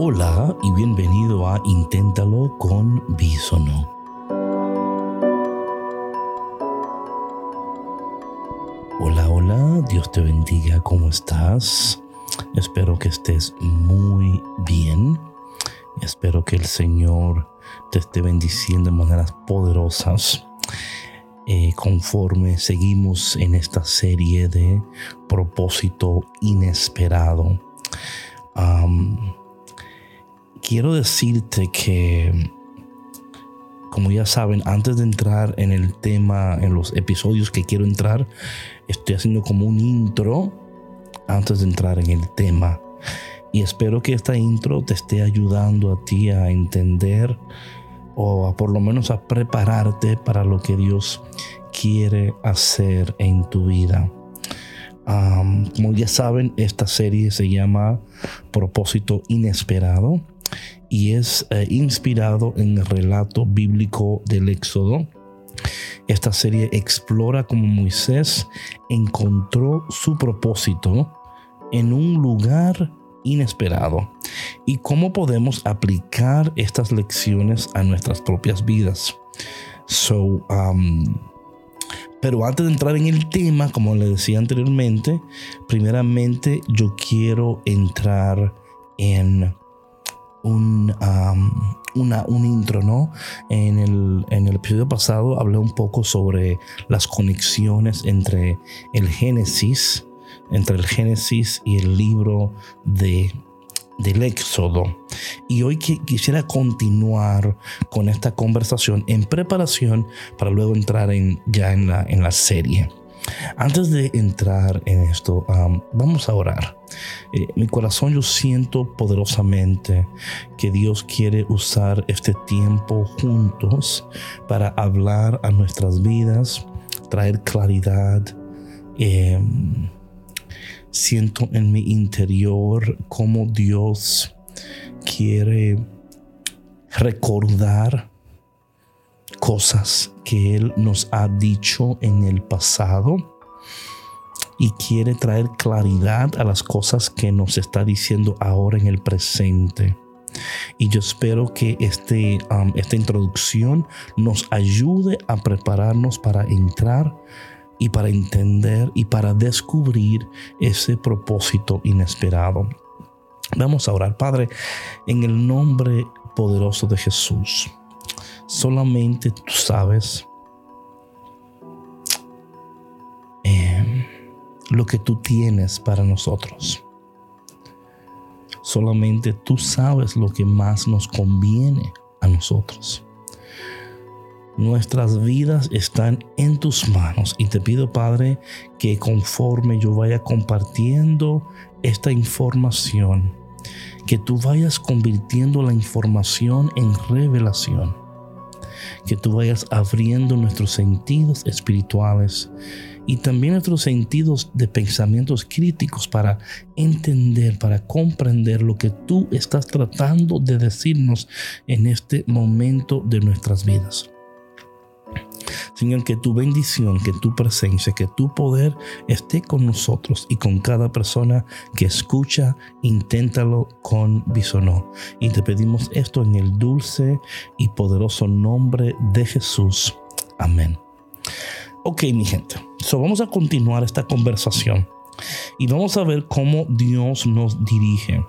Hola y bienvenido a Inténtalo con Bisono. Hola, hola, Dios te bendiga, ¿cómo estás? Espero que estés muy bien. Espero que el Señor te esté bendiciendo de maneras poderosas. Eh, conforme seguimos en esta serie de propósito inesperado. Quiero decirte que, como ya saben, antes de entrar en el tema, en los episodios que quiero entrar, estoy haciendo como un intro antes de entrar en el tema. Y espero que esta intro te esté ayudando a ti a entender o a por lo menos a prepararte para lo que Dios quiere hacer en tu vida. como ya saben, esta serie se llama Propósito Inesperado y es eh, inspirado en el relato bíblico del Éxodo. Esta serie explora cómo Moisés encontró su propósito en un lugar inesperado y cómo podemos aplicar estas lecciones a nuestras propias vidas. So, um, pero antes de entrar en el tema, como le decía anteriormente, primeramente yo quiero entrar en un, un intro, ¿no? En el, en el episodio pasado hablé un poco sobre las conexiones entre el Génesis entre el Génesis y el libro de del Éxodo. Y hoy quisiera continuar con esta conversación en preparación para luego entrar en, ya en la, en la serie. Antes de entrar en esto, vamos a orar. Eh, mi corazón yo siento poderosamente que Dios quiere usar este tiempo juntos para hablar a nuestras vidas, traer claridad. Eh, siento en mi interior cómo Dios quiere recordar cosas que Él nos ha dicho en el pasado y quiere traer claridad a las cosas que nos está diciendo ahora en el presente. Y yo espero que este, um, esta introducción nos ayude a prepararnos para entrar y para entender y para descubrir ese propósito inesperado. Vamos a orar, Padre, en el nombre poderoso de Jesús. Solamente tú sabes em, lo que tú tienes para nosotros. Solamente tú sabes lo que más nos conviene a nosotros. Nuestras vidas están en tus manos y te pido, Padre, que conforme yo vaya compartiendo esta información, que tú vayas convirtiendo la información en revelación, que tú vayas abriendo nuestros sentidos espirituales y también nuestros sentidos de pensamientos críticos para entender, para comprender lo que tú estás tratando de decirnos en este momento de nuestras vidas. Señor, que tu bendición, que tu presencia, que tu poder esté con nosotros y con cada persona que escucha, inténtalo con bisonó. Y te pedimos esto en el dulce y poderoso nombre de Jesús. Amén. Ok, mi gente. So vamos a continuar esta conversación y vamos a ver cómo Dios nos dirige.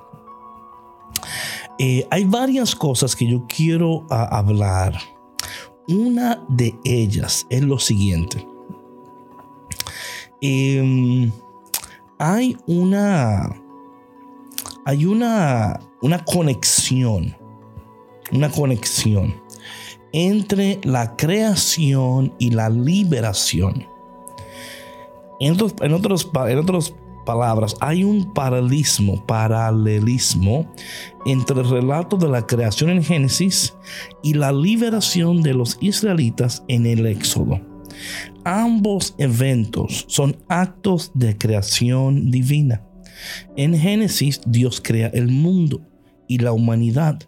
Eh, hay varias cosas que yo quiero ah, hablar una de ellas es lo siguiente. Em, hay una. Hay una, una conexión. Una conexión entre la creación y la liberación. En otros, en otros, en otros hay un paralelismo, paralelismo entre el relato de la creación en Génesis y la liberación de los israelitas en el Éxodo. Ambos eventos son actos de creación divina. En Génesis Dios crea el mundo y la humanidad,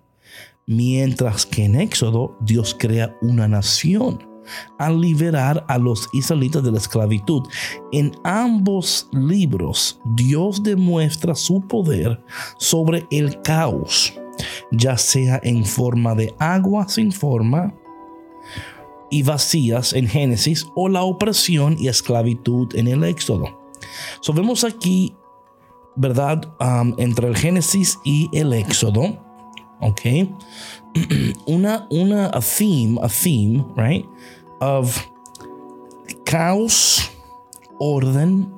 mientras que en Éxodo Dios crea una nación a liberar a los israelitas de la esclavitud. En ambos libros, Dios demuestra su poder sobre el caos ya sea en forma de agua sin forma y vacías en Génesis o la opresión y esclavitud en el Éxodo. So vemos aquí, ¿verdad? Entre el Génesis y el Éxodo, ¿ok? una, una, a theme, a theme, right? Of caos, orden,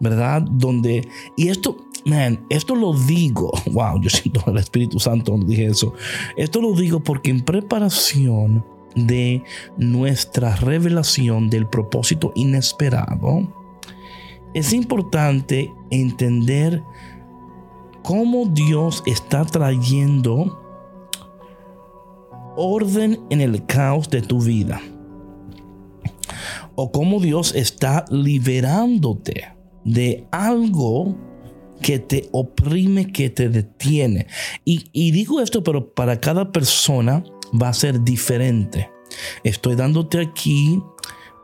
¿verdad? Donde, y esto, man, esto lo digo, wow, yo siento el Espíritu Santo dije eso. Esto lo digo porque en preparación de nuestra revelación del propósito inesperado, es importante entender cómo Dios está trayendo orden en el caos de tu vida. O cómo Dios está liberándote de algo que te oprime, que te detiene. Y, y digo esto, pero para cada persona va a ser diferente. Estoy dándote aquí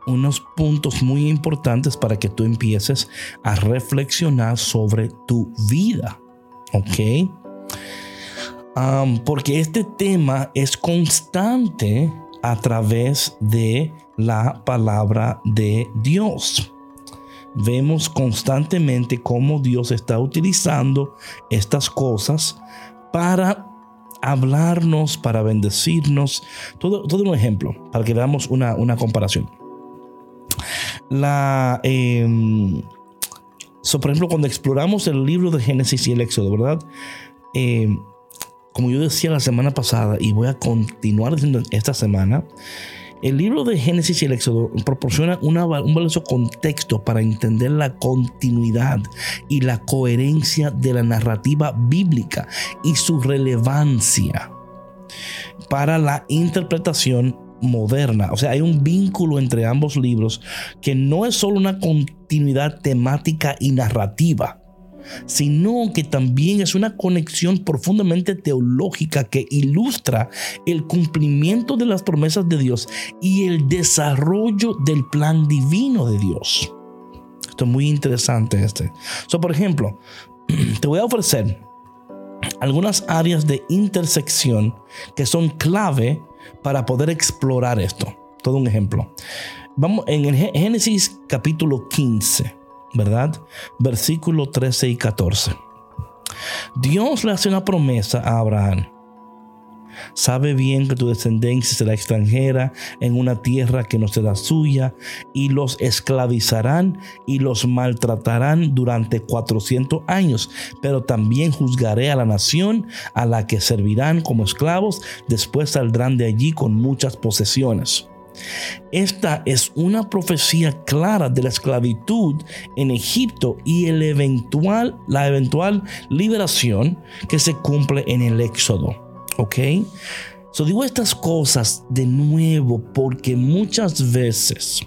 unos puntos muy importantes para que tú empieces a reflexionar sobre tu vida. ¿Ok? porque este tema es constante a través de la palabra de Dios. Vemos constantemente cómo Dios está utilizando estas cosas para hablarnos, para bendecirnos. Todo, todo un ejemplo, para que veamos una, una comparación. La, em, por ejemplo, cuando exploramos el libro de Génesis y el Éxodo, ¿verdad? Em, como yo decía la semana pasada y voy a continuar diciendo esta semana, el libro de Génesis y el Éxodo proporciona un valioso contexto para entender la continuidad y la coherencia de la narrativa bíblica y su relevancia para la interpretación moderna. O sea, hay un vínculo entre ambos libros que no es solo una continuidad temática y narrativa, sino que también es una conexión profundamente teológica que ilustra el cumplimiento de las promesas de Dios y el desarrollo del plan divino de Dios. Esto es muy interesante este. So, por ejemplo, te voy a ofrecer algunas áreas de intersección que son clave para poder explorar esto. Todo un ejemplo. Vamos en el Génesis capítulo 15. ¿verdad? Versículo 13 y 14. Dios le hace una promesa a Abraham. Sabe bien que tu descendencia será extranjera en una tierra que no será suya, y los esclavizarán y los maltratarán durante 400 años, pero también juzgaré a la nación a la que servirán como esclavos, después saldrán de allí con muchas posesiones. Esta es una profecía clara de la esclavitud en Egipto y el eventual, la eventual liberación que se cumple en el Éxodo. ¿Ok? So digo estas cosas de nuevo porque muchas veces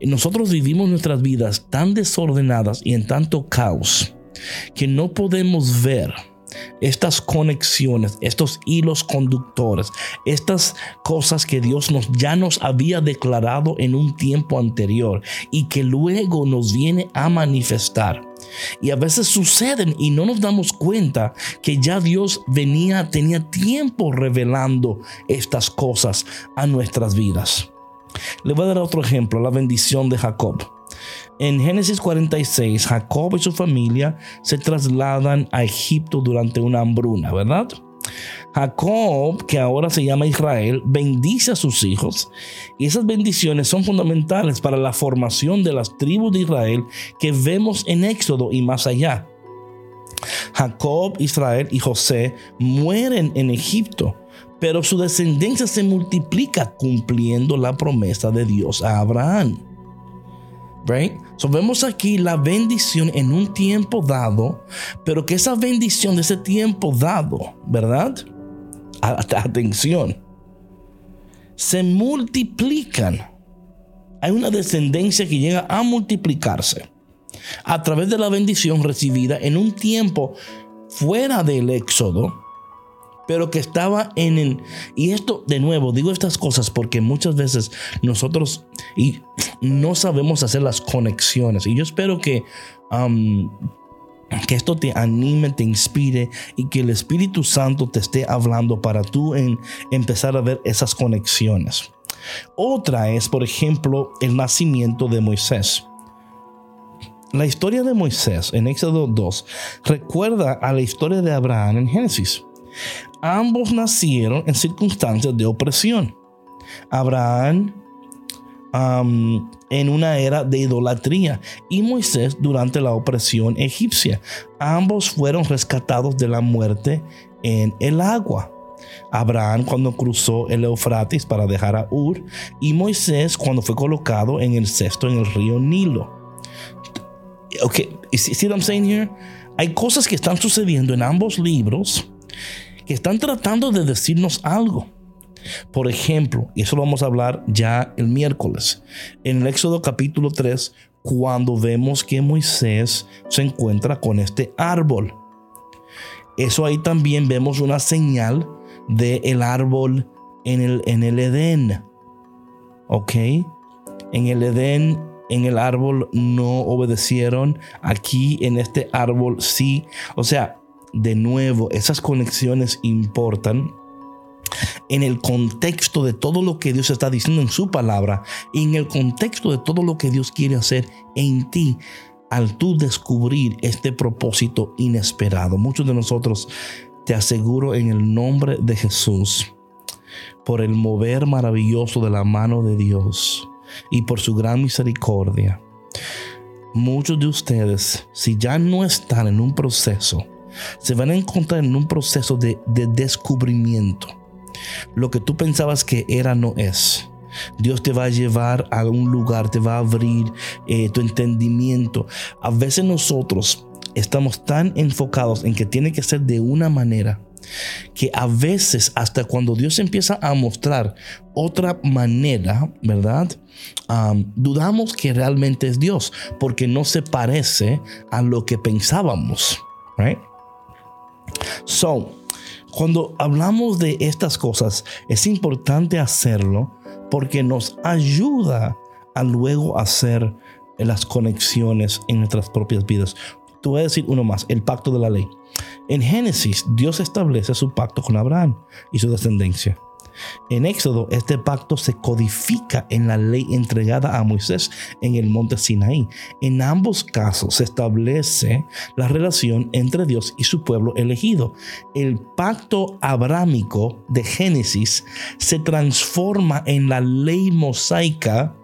nosotros vivimos nuestras vidas tan desordenadas y en tanto caos que no podemos ver estas conexiones, estos hilos conductores, estas cosas que Dios nos ya nos había declarado en un tiempo anterior y que luego nos viene a manifestar. Y a veces suceden y no nos damos cuenta que ya Dios venía, tenía tiempo revelando estas cosas a nuestras vidas. Le voy a dar otro ejemplo, la bendición de Jacob. En Génesis 46, Jacob y su familia se trasladan a Egipto durante una hambruna, ¿verdad? Jacob, que ahora se llama Israel, bendice a sus hijos y esas bendiciones son fundamentales para la formación de las tribus de Israel que vemos en Éxodo y más allá. Jacob, Israel y José mueren en Egipto, pero su descendencia se multiplica cumpliendo la promesa de Dios a Abraham. Right? So vemos aquí la bendición en un tiempo dado, pero que esa bendición de ese tiempo dado, ¿verdad? Atención. Se multiplican. Hay una descendencia que llega a multiplicarse a través de la bendición recibida en un tiempo fuera del éxodo pero que estaba en el... Y esto, de nuevo, digo estas cosas porque muchas veces nosotros y no sabemos hacer las conexiones. Y yo espero que que esto te anime, te inspire y que el Espíritu Santo te esté hablando para tú en, empezar a ver esas conexiones. Otra es, por ejemplo, el nacimiento de Moisés. La historia de Moisés en Éxodo 2 recuerda a la historia de Abraham en Génesis. Ambos nacieron en circunstancias de opresión. Abraham en una era de idolatría y Moisés durante la opresión egipcia. Ambos fueron rescatados de la muerte en el agua. Abraham cuando cruzó el Eufrates para dejar a Ur y Moisés cuando fue colocado en el cesto en el río Nilo. Ok, see what I'm saying here? Hay cosas que están sucediendo en ambos libros que están tratando de decirnos algo. Por ejemplo, y eso lo vamos a hablar ya el miércoles, en el Éxodo capítulo 3, cuando vemos que Moisés se encuentra con este árbol. Eso ahí también vemos una señal del el árbol en el, en el Edén. ¿Ok? En el Edén, en el árbol no obedecieron. Aquí en este árbol sí. O sea, de nuevo, esas conexiones importan en el contexto de todo lo que Dios está diciendo en su palabra y en el contexto de todo lo que Dios quiere hacer en ti al tú descubrir este propósito inesperado. Muchos de nosotros, te aseguro en el nombre de Jesús, por el mover maravilloso de la mano de Dios y por su gran misericordia, muchos de ustedes, si ya no están en un proceso, se van a encontrar en un proceso de, de descubrimiento lo que tú pensabas que era no es. Dios te va a llevar a un lugar, te va a abrir eh, tu entendimiento. A veces nosotros estamos tan enfocados en que tiene que ser de una manera que a veces hasta cuando Dios empieza a mostrar otra manera, ¿verdad? dudamos que realmente es Dios porque no se parece a lo que pensábamos, right? So, cuando hablamos de estas cosas, es importante hacerlo porque nos ayuda a luego hacer las conexiones en nuestras propias vidas. Te voy a decir uno más, el pacto de la ley. En Génesis, Dios establece su pacto con Abraham y su descendencia. En Éxodo, este pacto se codifica en la ley entregada a Moisés en el monte Sinaí. En ambos casos se establece la relación entre Dios y su pueblo elegido. El pacto abrámico de Génesis se transforma en la ley mosaica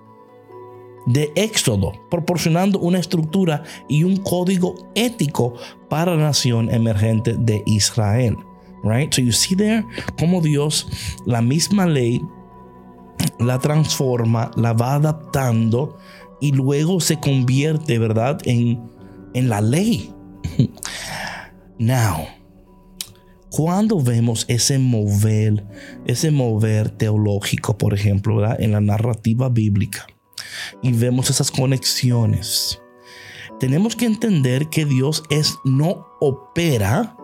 de Éxodo, proporcionando una estructura y un código ético para la nación emergente de Israel. Right? So you see there cómo Dios, la misma ley, la transforma, la va adaptando y luego se convierte, ¿verdad? En, en la ley. Now, cuando vemos ese mover, ese mover teológico, por ejemplo, ¿verdad? en la narrativa bíblica, y vemos esas conexiones, tenemos que entender que Dios es no opera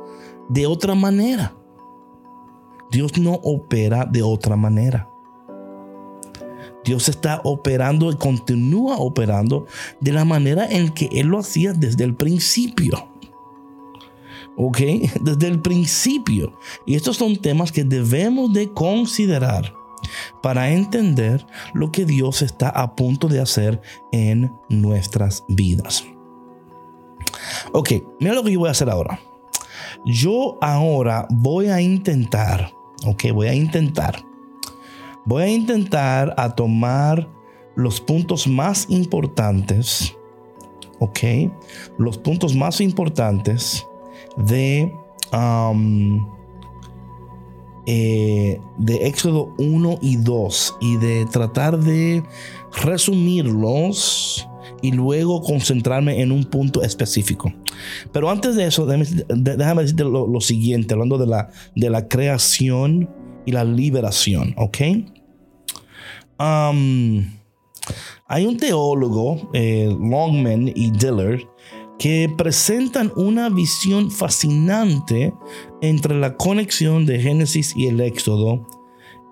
de otra manera. Dios no opera de otra manera. Dios está operando y continúa operando de la manera en que Él lo hacía desde el principio. ¿Ok? Desde el principio. Y estos son temas que debemos de considerar para entender lo que Dios está a punto de hacer en nuestras vidas. Ok, mira lo que yo voy a hacer ahora. Yo ahora voy a intentar, ok, voy a intentar, voy a intentar a tomar los puntos más importantes, ok, los puntos más importantes de, um, eh, de Éxodo 1 y 2 y de tratar de resumirlos y luego concentrarme en un punto específico. Pero antes de eso, déjame, decirte lo, siguiente, hablando de la, de la creación y la liberación, ¿ok? Um, hay un teólogo, eh, Longman y Dillard, que presentan una visión fascinante entre la conexión de Génesis y el Éxodo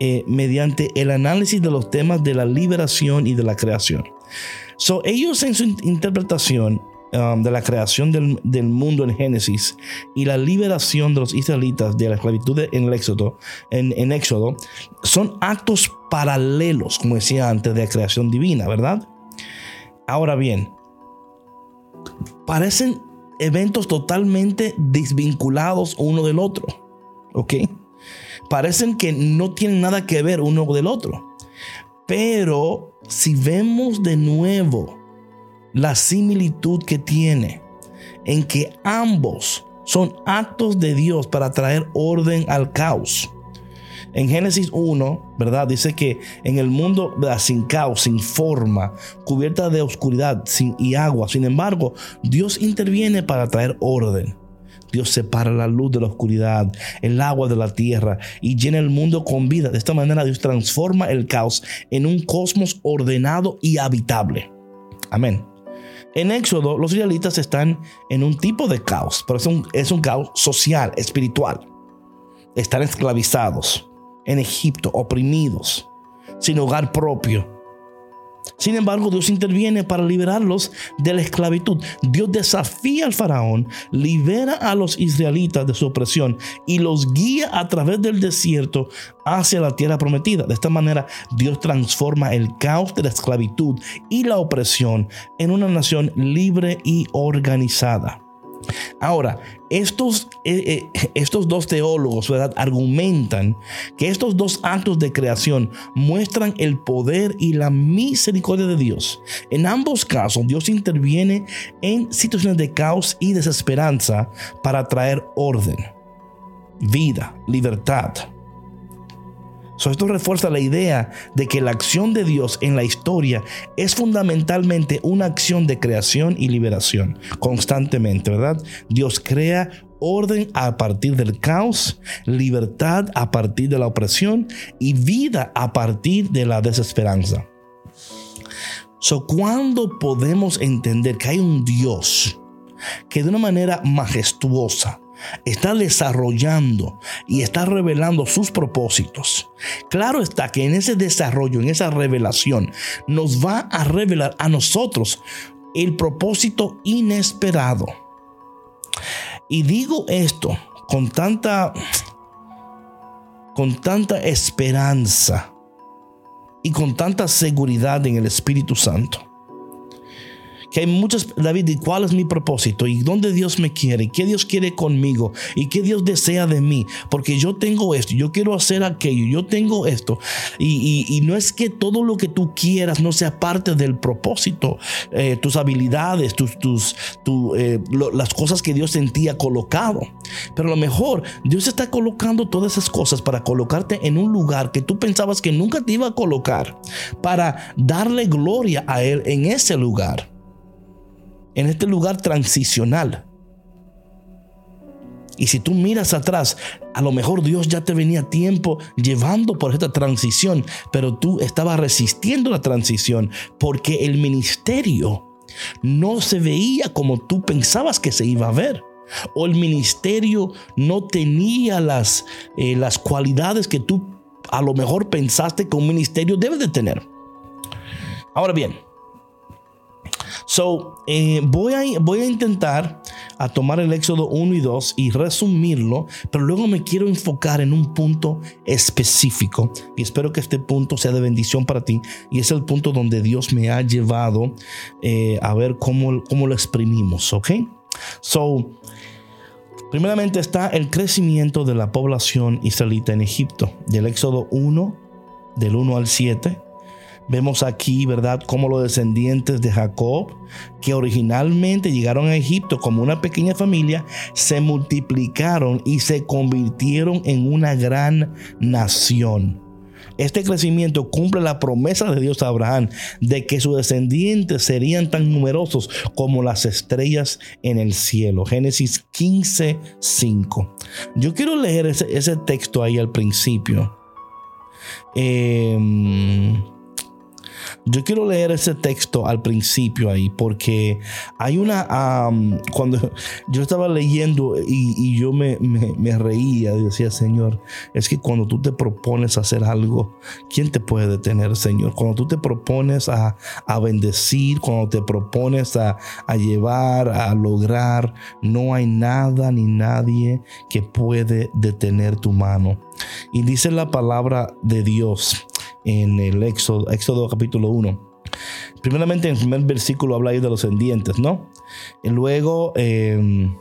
eh, mediante el análisis de los temas de la liberación y de la creación. So, ellos en su interpretación um, de la creación del, mundo en Génesis y la liberación de los israelitas de la esclavitud en el Éxodo, en, en Éxodo, son actos paralelos, como decía antes, de la creación divina, ¿verdad? Ahora bien, parecen eventos totalmente desvinculados uno del otro, ¿ok? Parecen que no tienen nada que ver uno del otro. Pero si vemos de nuevo la similitud que tiene en que ambos son actos de Dios para traer orden al caos. En Génesis 1, ¿verdad? Dice que en el mundo sin caos, sin forma, cubierta de oscuridad y agua, sin embargo, Dios interviene para traer orden. Dios separa la luz de la oscuridad, el agua de la tierra y llena el mundo con vida. De esta manera Dios transforma el caos en un cosmos ordenado y habitable. Amén. En Éxodo, los israelitas están en un tipo de caos, pero es un, es un caos social, espiritual. Están esclavizados en Egipto, oprimidos, sin hogar propio sin embargo, Dios interviene para liberarlos de la esclavitud. Dios desafía al faraón, libera a los israelitas de su opresión y los guía a través del desierto hacia la tierra prometida. De esta manera, Dios transforma el caos de la esclavitud y la opresión en una nación libre y organizada. Ahora, estos, eh, eh, estos dos teólogos ¿verdad? argumentan que estos dos actos de creación muestran el poder y la misericordia de Dios. En ambos casos, Dios interviene en situaciones de caos y desesperanza para traer orden, vida, libertad esto refuerza la idea de que la acción de Dios en la historia es fundamentalmente una acción de creación y liberación, constantemente, ¿verdad? Dios crea orden a partir del caos, libertad a partir de la opresión y vida a partir de la desesperanza. So, ¿Cuándo podemos entender que hay un Dios que de una manera majestuosa, está desarrollando y está revelando sus propósitos. Claro está que en ese desarrollo, en esa revelación, nos va a revelar a nosotros el propósito inesperado. Y digo esto con tanta con tanta esperanza y con tanta seguridad en el Espíritu Santo que hay muchas, David, ¿y cuál es mi propósito? ¿Y dónde Dios me quiere? ¿Y qué Dios quiere conmigo? ¿Y qué Dios desea de mí? Porque yo tengo esto, yo quiero hacer aquello, yo tengo esto. Y, no es que todo lo que tú quieras no sea parte del propósito, eh, tus habilidades, tus, tus, eh, las cosas que Dios en ti colocado. Pero a lo mejor Dios está colocando todas esas cosas para colocarte en un lugar que tú pensabas que nunca te iba a colocar, para darle gloria a Él en ese lugar en este lugar transicional. Y si tú miras atrás, a lo mejor Dios ya te venía tiempo llevando por esta transición, pero tú estabas resistiendo la transición porque el ministerio no se veía como tú pensabas que se iba a ver. O el ministerio no tenía las, eh, las cualidades que tú a lo mejor pensaste que un ministerio debe de tener. Ahora bien, So, eh, voy, a, voy a intentar a tomar el Éxodo 1 y 2 y resumirlo, pero luego me quiero enfocar en un punto específico y espero que este punto sea de bendición para ti y es el punto donde Dios me ha llevado eh, a ver cómo, cómo lo exprimimos, ¿ok? So, primeramente está el crecimiento de la población israelita en Egipto, del Éxodo 1, del 1 al 7 Vemos aquí, ¿verdad?, cómo los descendientes de Jacob, que originalmente llegaron a Egipto como una pequeña familia, se multiplicaron y se convirtieron en una gran nación. Este crecimiento cumple la promesa de Dios a Abraham de que sus descendientes serían tan numerosos como las estrellas en el cielo. Génesis 15, 5. Yo quiero leer ese, ese texto ahí al principio. Eh, Yo quiero leer ese texto al principio ahí, porque hay una, cuando yo estaba leyendo y, yo me, me, reía, decía, Señor, es que cuando tú te propones hacer algo, ¿quién te puede detener, Señor? Cuando tú te propones a, a bendecir, cuando te propones a, a llevar, a lograr, no hay nada ni nadie que puede detener tu mano. Y dice la palabra de Dios en el Éxodo, Éxodo capítulo 1. Primeramente en el primer versículo habla ahí de los endientes, ¿no? Y luego em,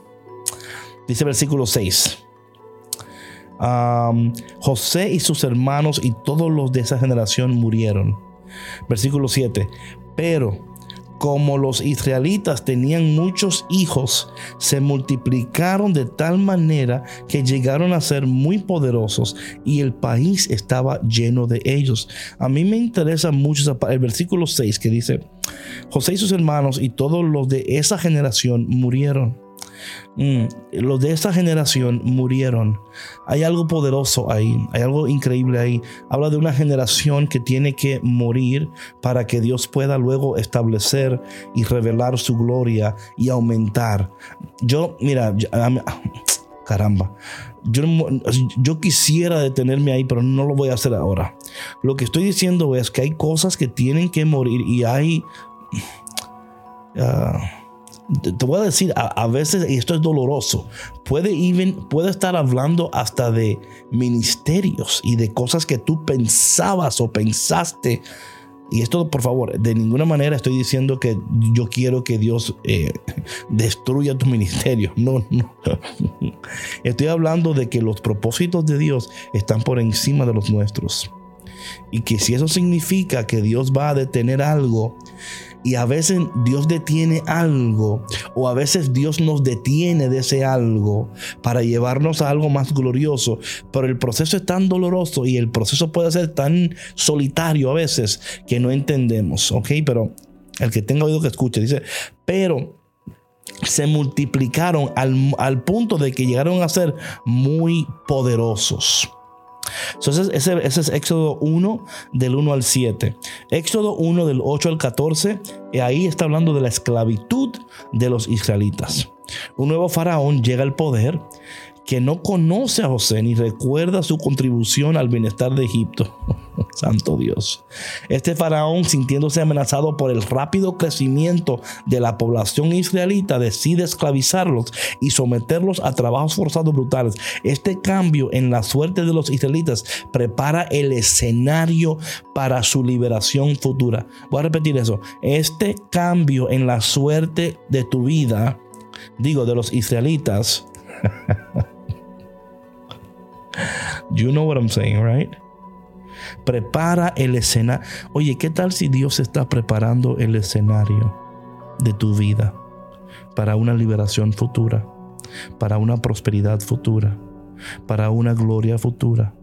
dice versículo 6. José y sus hermanos y todos los de esa generación murieron. Versículo 7. Pero como los israelitas tenían muchos hijos, se multiplicaron de tal manera que llegaron a ser muy poderosos y el país estaba lleno de ellos. A mí me interesa mucho el versículo 6 que dice, José y sus hermanos y todos los de esa generación murieron. Mm, los de esa generación murieron. Hay algo poderoso ahí, hay algo increíble ahí. Habla de una generación que tiene que morir para que Dios pueda luego establecer y revelar su gloria y aumentar. Yo, mira, caramba, yo, yo, quisiera detenerme ahí, pero no lo voy a hacer ahora. Lo que estoy diciendo es que hay cosas que tienen que morir y hay... Ah, te voy a decir, a, veces, y esto es doloroso, puede, even, puede estar hablando hasta de ministerios y de cosas que tú pensabas o pensaste. Y esto, por favor, de ninguna manera estoy diciendo que yo quiero que Dios eh, destruya tu ministerio. No, no. Estoy hablando de que los propósitos de Dios están por encima de los nuestros. Y que si eso significa que Dios va a detener algo, y a veces Dios detiene algo o a veces Dios nos detiene de ese algo para llevarnos a algo más glorioso. Pero el proceso es tan doloroso y el proceso puede ser tan solitario a veces que no entendemos. ¿Ok? Pero el que tenga oído que escuche dice, pero se multiplicaron al, al punto de que llegaron a ser muy poderosos. Entonces, ese, es Éxodo 1 del 1 al 7. Éxodo 1 del 8 al 14, y ahí está hablando de la esclavitud de los israelitas. Un nuevo faraón llega al poder que no conoce a José ni recuerda su contribución al bienestar de Egipto. Santo Dios. Este faraón, sintiéndose amenazado por el rápido crecimiento de la población israelita, decide esclavizarlos y someterlos a trabajos forzados brutales. Este cambio en la suerte de los israelitas prepara el escenario para su liberación futura. Voy a repetir eso. Este cambio en la suerte de tu vida, digo, de los israelitas, You know what I'm saying, right? Prepara el escenario. Oye, ¿qué tal si Dios está preparando el escenario de tu vida para una liberación futura, para una prosperidad futura, para una gloria futura?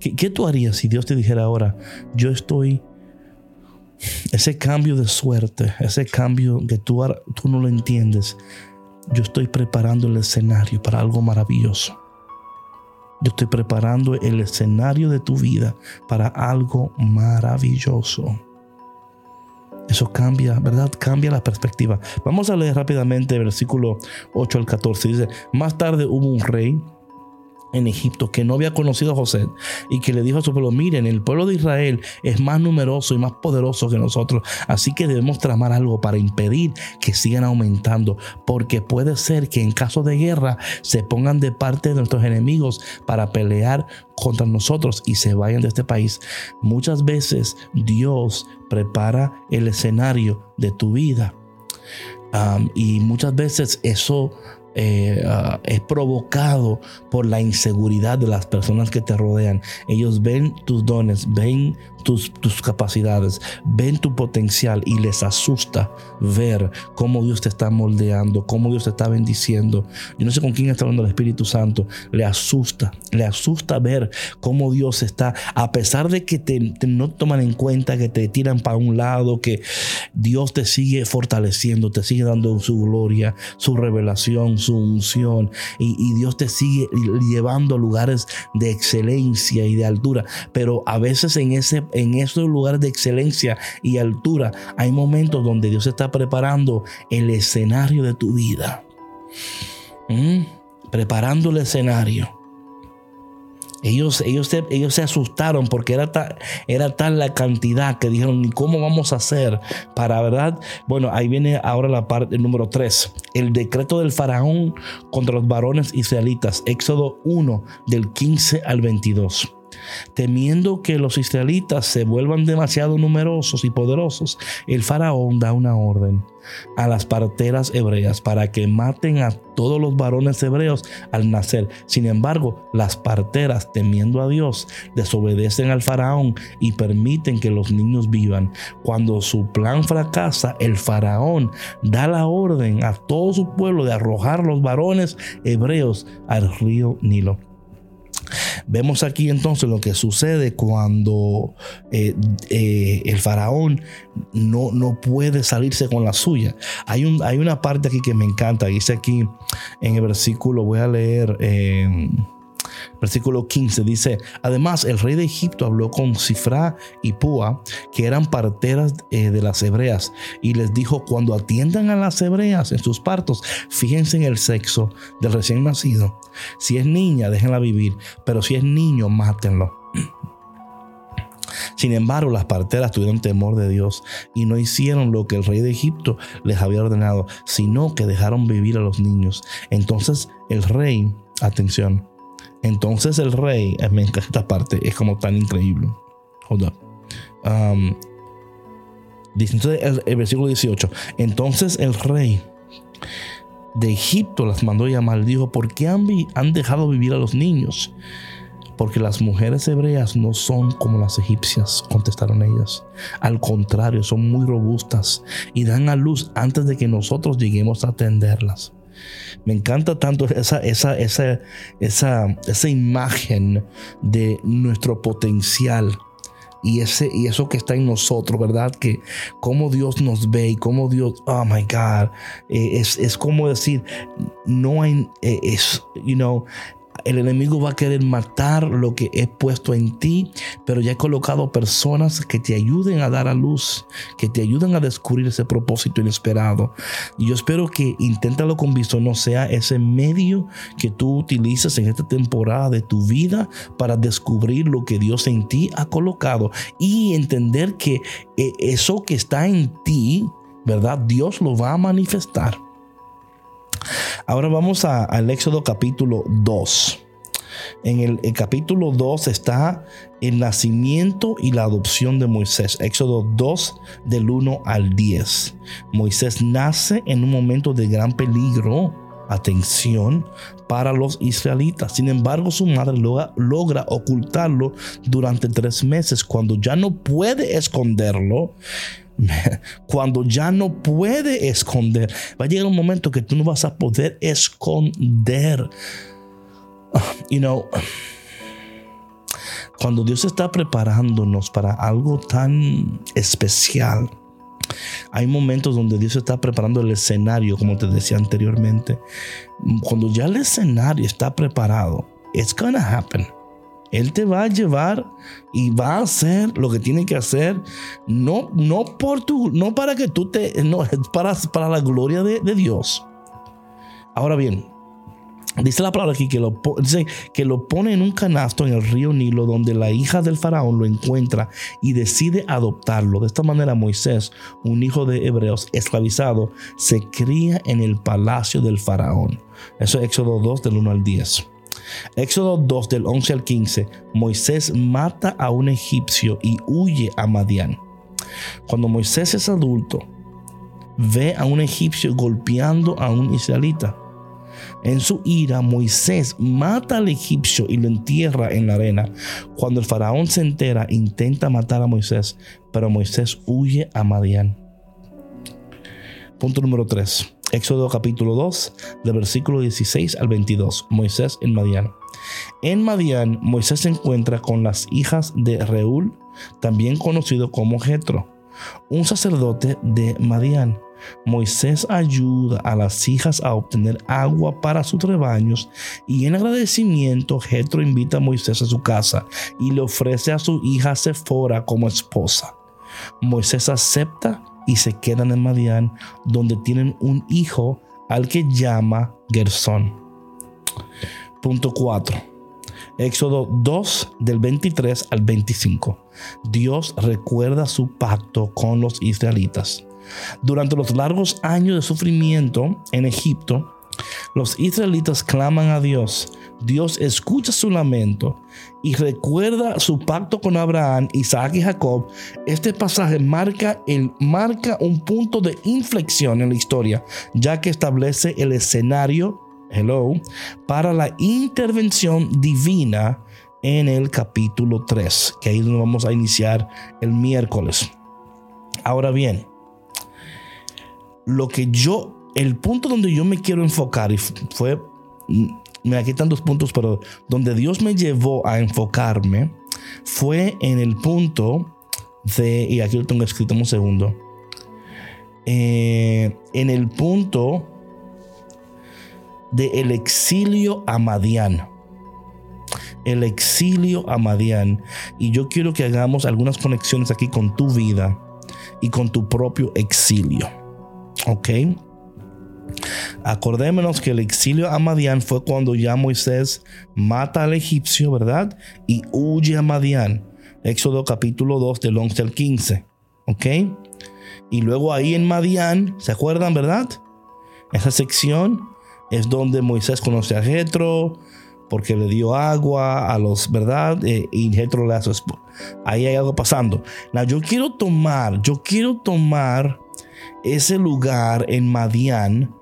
¿Qué, tú harías si Dios te dijera ahora, yo estoy, ese cambio de suerte, ese cambio que tú, tú no lo entiendes, yo estoy preparando el escenario para algo maravilloso? Yo estoy preparando el escenario de tu vida para algo maravilloso. Eso cambia, ¿verdad? Cambia la perspectiva. Vamos a leer rápidamente versículo 8 al 14. Dice, más tarde hubo un rey en Egipto que no había conocido a José y que le dijo a su pueblo, miren, el pueblo de Israel es más numeroso y más poderoso que nosotros, así que debemos tramar algo para impedir que sigan aumentando, porque puede ser que en caso de guerra se pongan de parte de nuestros enemigos para pelear contra nosotros y se vayan de este país. Muchas veces Dios prepara el escenario de tu vida. y muchas veces eso eh, ah, es provocado por la inseguridad de las personas que te rodean. Ellos ven tus dones, ven tus, tus capacidades, ven tu potencial y les asusta ver cómo Dios te está moldeando, cómo Dios te está bendiciendo. Yo no sé con quién está hablando el Espíritu Santo. Le asusta, le asusta ver cómo Dios está, a pesar de que te, no toman en cuenta, que te tiran para un lado, que Dios te sigue fortaleciendo, te sigue dando su gloria, su revelación, su unción y, Dios te sigue llevando a lugares de excelencia y de altura. Pero a veces en ese, en estos lugares de excelencia y altura, hay momentos donde Dios está preparando el escenario de tu vida. ¿Mm? Preparando el escenario. Ellos, ellos, se, ellos se asustaron porque era, era tal la cantidad que dijeron, cómo vamos a hacer para, ¿verdad? Bueno, ahí viene ahora la parte número 3. El decreto del faraón contra los varones israelitas. Éxodo 1 del 15 al 22. Temiendo que los israelitas se vuelvan demasiado numerosos y poderosos, el faraón da una orden a las parteras hebreas para que maten a todos los varones hebreos al nacer. Sin embargo, las parteras, temiendo a Dios, desobedecen al faraón y permiten que los niños vivan. Cuando su plan fracasa, el faraón da la orden a todo su pueblo de arrojar los varones hebreos al río Nilo. Vemos aquí entonces lo que sucede cuando eh, eh, el faraón no, no, puede salirse con la suya. Hay, un, hay, una parte aquí que me encanta. Dice aquí en el versículo, voy a leer. Eh, Versículo 15 dice, además el rey de Egipto habló con Cifra y Púa, que eran parteras eh, de las hebreas, y les dijo, cuando atiendan a las hebreas en sus partos, fíjense en el sexo del recién nacido. Si es niña, déjenla vivir, pero si es niño, mátenlo. Sin embargo, las parteras tuvieron temor de Dios y no hicieron lo que el rey de Egipto les había ordenado, sino que dejaron vivir a los niños. Entonces el rey, atención, entonces el rey, eh, me encanta esta parte, es como tan increíble. Hold um, dice el, versículo 18. Entonces el rey de Egipto las mandó llamar. Dijo: ¿Por qué han, han dejado vivir a los niños? Porque las mujeres hebreas no son como las egipcias, contestaron ellas. Al contrario, son muy robustas y dan a luz antes de que nosotros lleguemos a atenderlas. Me encanta tanto esa, esa, esa, esa, esa imagen de nuestro potencial y, ese, y eso que está en nosotros, ¿verdad? Que cómo Dios nos ve y cómo Dios, oh my God, eh, es, es, como decir, no hay, eh, es, you know, el enemigo va a querer matar lo que he puesto en ti, pero ya he colocado personas que te ayuden a dar a luz, que te ayuden a descubrir ese propósito inesperado. Y yo espero que inténtalo con visto no sea ese medio que tú utilizas en esta temporada de tu vida para descubrir lo que Dios en ti ha colocado y entender que eh, eso que está en ti, ¿verdad? Dios lo va a manifestar. Ahora vamos al Éxodo capítulo 2. En el, capítulo 2 está el nacimiento y la adopción de Moisés. Éxodo 2 del 1 al 10. Moisés nace en un momento de gran peligro atención para los israelitas. Sin embargo, su madre logra, logra, ocultarlo durante tres meses. Cuando ya no puede esconderlo, cuando ya no puede esconder, va a llegar un momento que tú no vas a poder esconder. You know, cuando Dios está preparándonos para algo tan especial, hay momentos donde Dios está preparando el escenario, como te decía anteriormente. Cuando ya el escenario está preparado, it's gonna happen. Él te va a llevar y va a hacer lo que tiene que hacer, no, no, por tu, no para que tú te, no, para, para la gloria de, de Dios. Ahora bien, Dice la palabra aquí que lo, que lo pone en un canasto en el río Nilo donde la hija del faraón lo encuentra y decide adoptarlo. De esta manera Moisés, un hijo de hebreos esclavizado, se cría en el palacio del faraón. Eso es Éxodo 2 del 1 al 10. Éxodo 2 del 11 al 15, Moisés mata a un egipcio y huye a Madián. Cuando Moisés es adulto, ve a un egipcio golpeando a un israelita. En su ira, Moisés mata al egipcio y lo entierra en la arena. Cuando el faraón se entera, intenta matar a Moisés, pero Moisés huye a Madián. Punto número 3. Éxodo capítulo 2, del versículo 16 al 22. Moisés en Madián. En Madián, Moisés se encuentra con las hijas de Reúl, también conocido como Jetro, un sacerdote de Madián. Moisés ayuda a las hijas a obtener agua para sus rebaños y en agradecimiento Jetro invita a Moisés a su casa y le ofrece a su hija Sephora como esposa. Moisés acepta y se quedan en Madián donde tienen un hijo al que llama Gersón. Punto 4. Éxodo 2 del 23 al 25. Dios recuerda su pacto con los israelitas. Durante los largos años de sufrimiento en Egipto, los israelitas claman a Dios. Dios escucha su lamento y recuerda su pacto con Abraham, Isaac y Jacob. Este pasaje marca, el, marca un punto de inflexión en la historia, ya que establece el escenario, hello, para la intervención divina en el capítulo 3, que ahí donde vamos a iniciar el miércoles. Ahora bien, lo que yo, el punto donde yo me quiero enfocar, y fue, mm, me aquí están dos puntos, pero donde Dios me llevó a enfocarme fue en el punto de, y aquí lo tengo escrito un segundo, eh, en el punto de el exilio a Madián. El exilio a Madián. Y yo quiero que hagamos algunas conexiones aquí con tu vida y con tu propio exilio. Ok. Acordémonos que el exilio a Madián fue cuando ya Moisés mata al egipcio, ¿verdad? Y huye a Madián. Éxodo capítulo 2 del 11 al 15. ¿Ok? Y luego ahí en Madián, ¿se acuerdan, verdad? Esa sección es donde Moisés conoce a Jetro porque le dio agua a los, ¿verdad? Eh, y Jetro le hace Ahí hay algo pasando. Now, yo quiero tomar, yo quiero tomar ese lugar en Madián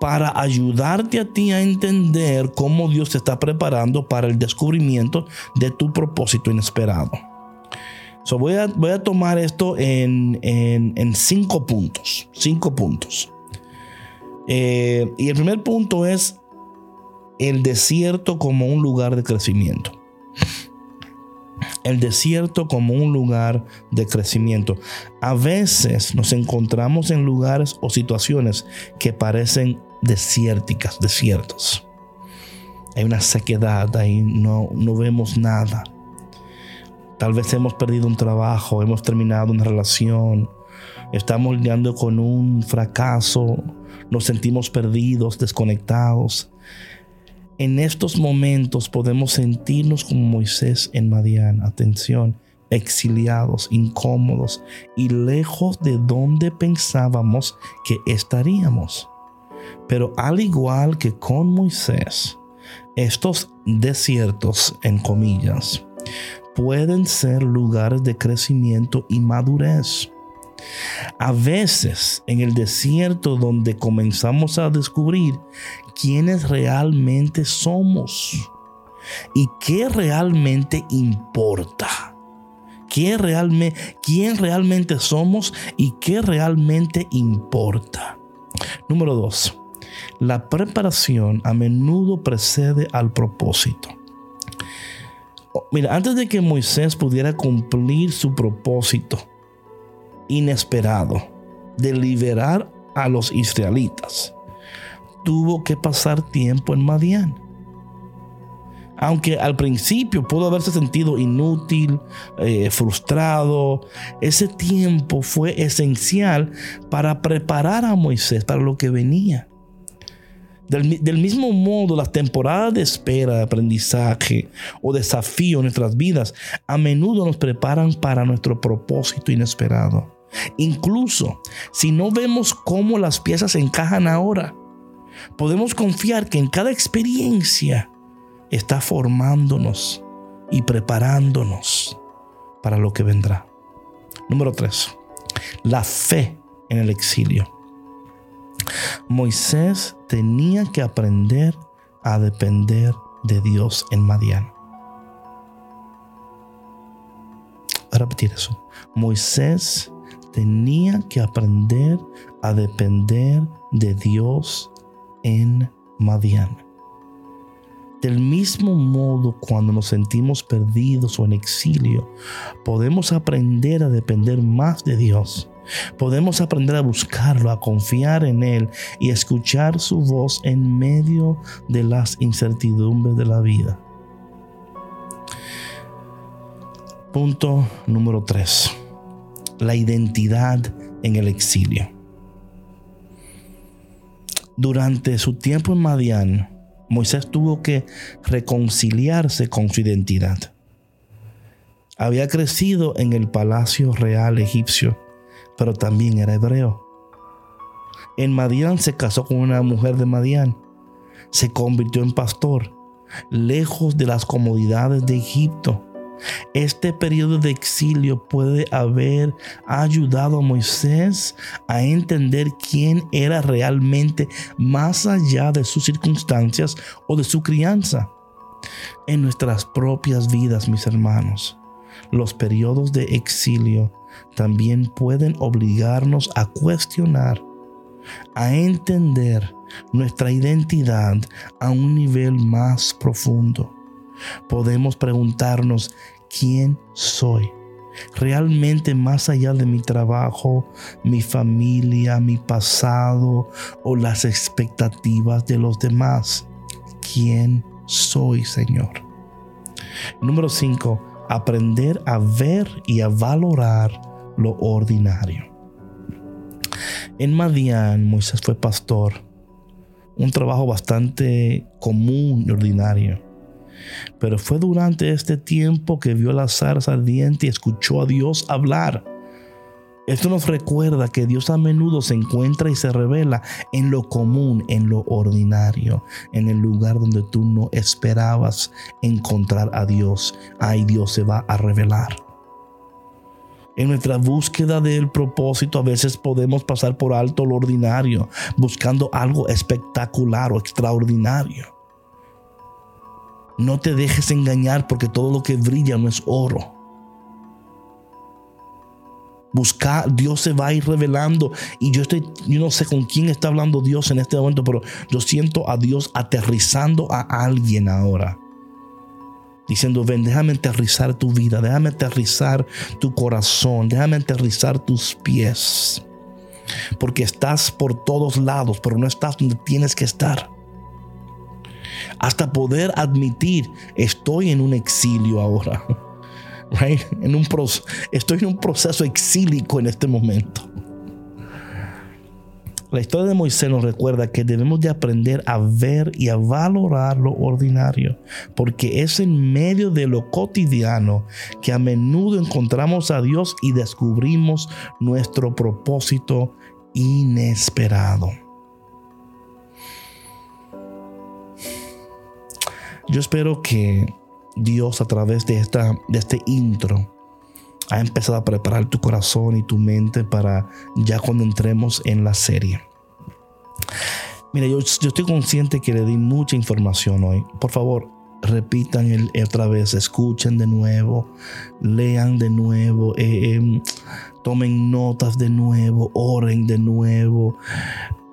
para ayudarte a ti a entender cómo Dios te está preparando para el descubrimiento de tu propósito inesperado. So voy, a, voy a tomar esto en, cinco puntos. Cinco puntos. Eh, y el primer punto es el desierto como un lugar de crecimiento el desierto como un lugar de crecimiento. A veces nos encontramos en lugares o situaciones que parecen desérticas, desiertos. Hay una sequedad, ahí no, no vemos nada. Tal vez hemos perdido un trabajo, hemos terminado una relación, estamos lidiando con un fracaso, nos sentimos perdidos, desconectados. En estos momentos podemos sentirnos como Moisés en Madián, atención, exiliados, incómodos y lejos de donde pensábamos que estaríamos. Pero al igual que con Moisés, estos desiertos, en comillas, pueden ser lugares de crecimiento y madurez. A veces en el desierto donde comenzamos a descubrir quiénes realmente somos y qué realmente importa. ¿Qué ¿Quién realmente somos y qué realmente importa? Número dos, la preparación a menudo precede al propósito. Oh, mira, antes de que Moisés pudiera cumplir su propósito inesperado de liberar a los israelitas, tuvo que pasar tiempo en Madián. Aunque al principio pudo haberse sentido inútil, eh, frustrado, ese tiempo fue esencial para preparar a Moisés para lo que venía. Del, del, mismo modo, las temporadas de espera, de aprendizaje o desafío en nuestras vidas a menudo nos preparan para nuestro propósito inesperado. Incluso si no vemos cómo las piezas encajan ahora, podemos confiar que en cada experiencia está formándonos y preparándonos para lo que vendrá. Número 3. La fe en el exilio. Moisés tenía que aprender a depender de Dios en Madián. A repetir eso. Moisés tenía que aprender a depender de Dios en Madián. Del mismo modo, cuando nos sentimos perdidos o en exilio, podemos aprender a depender más de Dios Podemos aprender a buscarlo, a confiar en Él y escuchar su voz en medio de las incertidumbres de la vida. Punto número 3. La identidad en el exilio. Durante su tiempo en Madián, Moisés tuvo que reconciliarse con su identidad. Había crecido en el palacio real egipcio, pero también era hebreo. En Madián se casó con una mujer de Madián. Se convirtió en pastor, lejos de las comodidades de Egipto. Este periodo de exilio puede haber ayudado a Moisés a entender quién era realmente más allá de sus circunstancias o de su crianza. En nuestras propias vidas, mis hermanos, los periodos de exilio también pueden obligarnos a cuestionar, a entender nuestra identidad a un nivel más profundo. Podemos preguntarnos, ¿quién soy? Realmente más allá de mi trabajo, mi familia, mi pasado o las expectativas de los demás. ¿Quién soy, Señor? Número 5 aprender a ver y a valorar lo ordinario. En Madián, Moisés fue pastor, un trabajo bastante común y ordinario. Pero fue durante este tiempo que vio la zarza ardiente y escuchó a Dios hablar. Esto nos recuerda que Dios a menudo se encuentra y se revela en lo común, en lo ordinario, en el lugar donde tú no esperabas encontrar a Dios. Ahí Dios se va a revelar. En nuestra búsqueda del propósito a veces podemos pasar por alto lo ordinario, buscando algo espectacular o extraordinario. No te dejes engañar porque todo lo que brilla no es oro. Buscar, Dios se va a ir revelando. Y yo estoy, yo no sé con quién está hablando Dios en este momento, pero yo siento a Dios aterrizando a alguien ahora. Diciendo, ven, déjame aterrizar tu vida, déjame aterrizar tu corazón, déjame aterrizar tus pies. Porque estás por todos lados, pero no estás donde tienes que estar. Hasta poder admitir, estoy en un exilio ahora. En un estoy en un proceso exílico en este momento. La historia de Moisés nos recuerda que debemos de aprender a ver y a valorar lo ordinario, porque es en medio de lo cotidiano que a menudo encontramos a Dios y descubrimos nuestro propósito inesperado. Yo espero que Dios a través de, esta, de este intro ha empezado a preparar tu corazón y tu mente para ya cuando entremos en la serie. Mira, yo, estoy consciente que le di mucha información hoy. Por favor, repitan el, otra vez, escuchen de nuevo, lean de nuevo, eh, em, tomen notas de nuevo, oren de nuevo,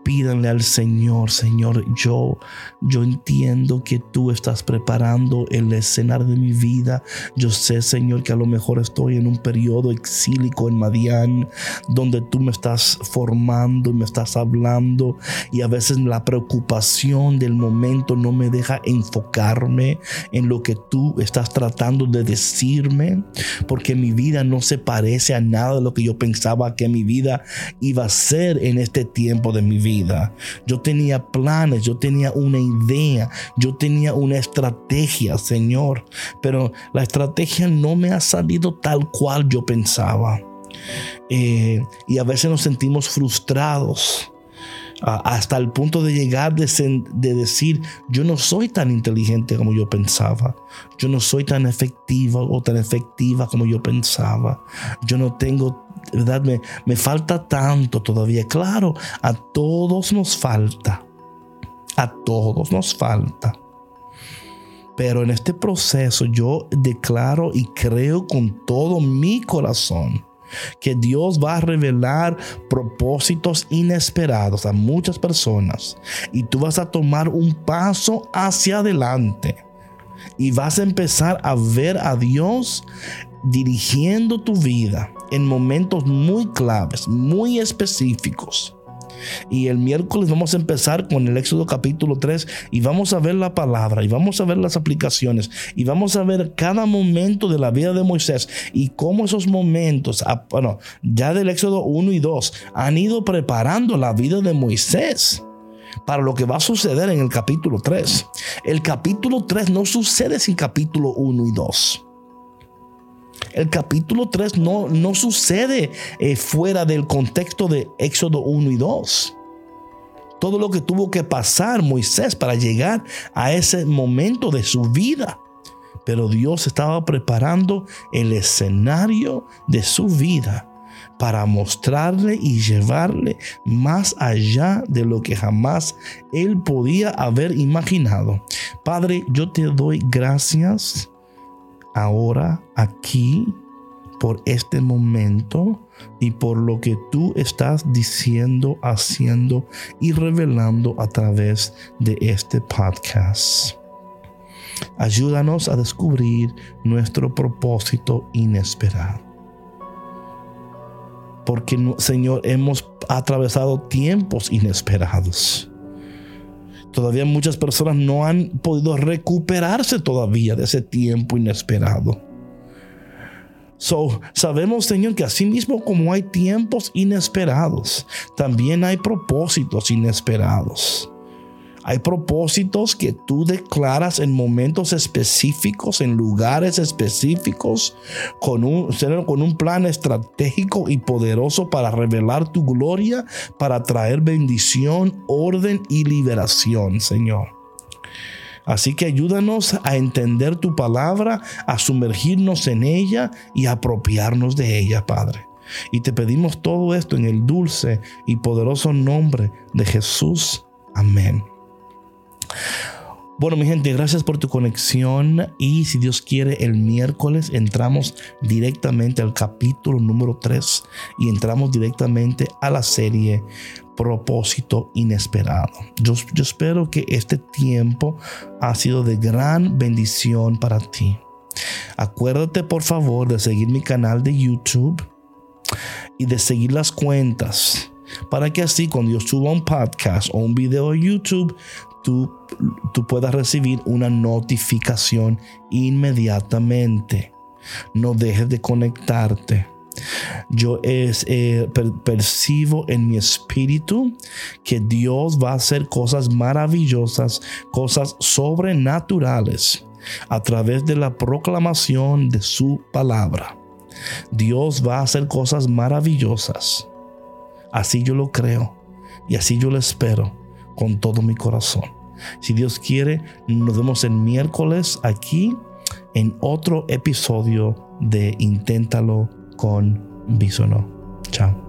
pídanle al Señor, Señor, yo, yo entiendo que tú estás preparando el escenario de mi vida. Yo sé, Señor, que a lo mejor estoy en un periodo exílico en Madián, donde tú me estás formando y me estás hablando y a veces la preocupación del momento no me deja enfocarme en lo que tú estás tratando de decirme, porque mi vida no se parece a nada de lo que yo pensaba que mi vida iba a ser en este tiempo de mi vida. Yo tenía planes, yo tenía una idea, yo tenía una estrategia, Señor. Pero la estrategia no me ha salido tal cual yo pensaba. Eh, y a veces nos sentimos frustrados hasta el punto de llegar de, de, decir, yo no soy tan inteligente como yo pensaba, yo no soy tan efectiva o tan efectiva como yo pensaba, yo no tengo ¿verdad? Me, me falta tanto todavía. Claro, a todos nos falta. A todos nos falta. Pero en este proceso yo declaro y creo con todo mi corazón que Dios va a revelar propósitos inesperados a muchas personas y tú vas a tomar un paso hacia adelante y vas a empezar a ver a Dios dirigiendo tu vida en momentos muy claves, muy específicos. Y el miércoles vamos a empezar con el Éxodo capítulo 3 y vamos a ver la palabra y vamos a ver las aplicaciones y vamos a ver cada momento de la vida de Moisés y cómo esos momentos, ah, bueno, ya del Éxodo 1 y 2, han ido preparando la vida de Moisés para lo que va a suceder en el capítulo 3. El capítulo 3 no sucede sin capítulo 1 y 2. El capítulo 3 no, no sucede eh, fuera del contexto de Éxodo 1 y 2. Todo lo que tuvo que pasar Moisés para llegar a ese momento de su vida. Pero Dios estaba preparando el escenario de su vida para mostrarle y llevarle más allá de lo que jamás él podía haber imaginado. Padre, yo te doy gracias ahora, aquí, por este momento y por lo que tú estás diciendo, haciendo y revelando a través de este podcast. Ayúdanos a descubrir nuestro propósito inesperado. Porque, Señor, hemos atravesado tiempos inesperados. Todavía muchas personas no han podido recuperarse todavía de ese tiempo inesperado. So, sabemos, Señor, que así mismo como hay tiempos inesperados, también hay propósitos inesperados. Hay propósitos que tú declaras en momentos específicos, en lugares específicos, con un, con un plan estratégico y poderoso para revelar tu gloria, para traer bendición, orden y liberación, Señor. Así que ayúdanos a entender tu palabra, a sumergirnos en ella y a apropiarnos de ella, Padre. Y te pedimos todo esto en el dulce y poderoso nombre de Jesús. Amén. Bueno, mi gente, gracias por tu conexión y si Dios quiere, el miércoles entramos directamente al capítulo número 3 y entramos directamente a la serie Propósito Inesperado. Yo, espero que este tiempo ha sido de gran bendición para ti. Acuérdate por favor de seguir mi canal de YouTube y de seguir las cuentas para que así cuando yo suba un podcast o un video a YouTube, tú, puedas recibir una notificación inmediatamente. No dejes de conectarte. Yo es, eh, percibo en mi espíritu que Dios va a hacer cosas maravillosas, cosas sobrenaturales a través de la proclamación de su palabra. Dios va a hacer cosas maravillosas. Así yo lo creo y así yo lo espero con todo mi corazón. Si Dios quiere, nos vemos el miércoles aquí en otro episodio de Inténtalo con Bisono. Chao.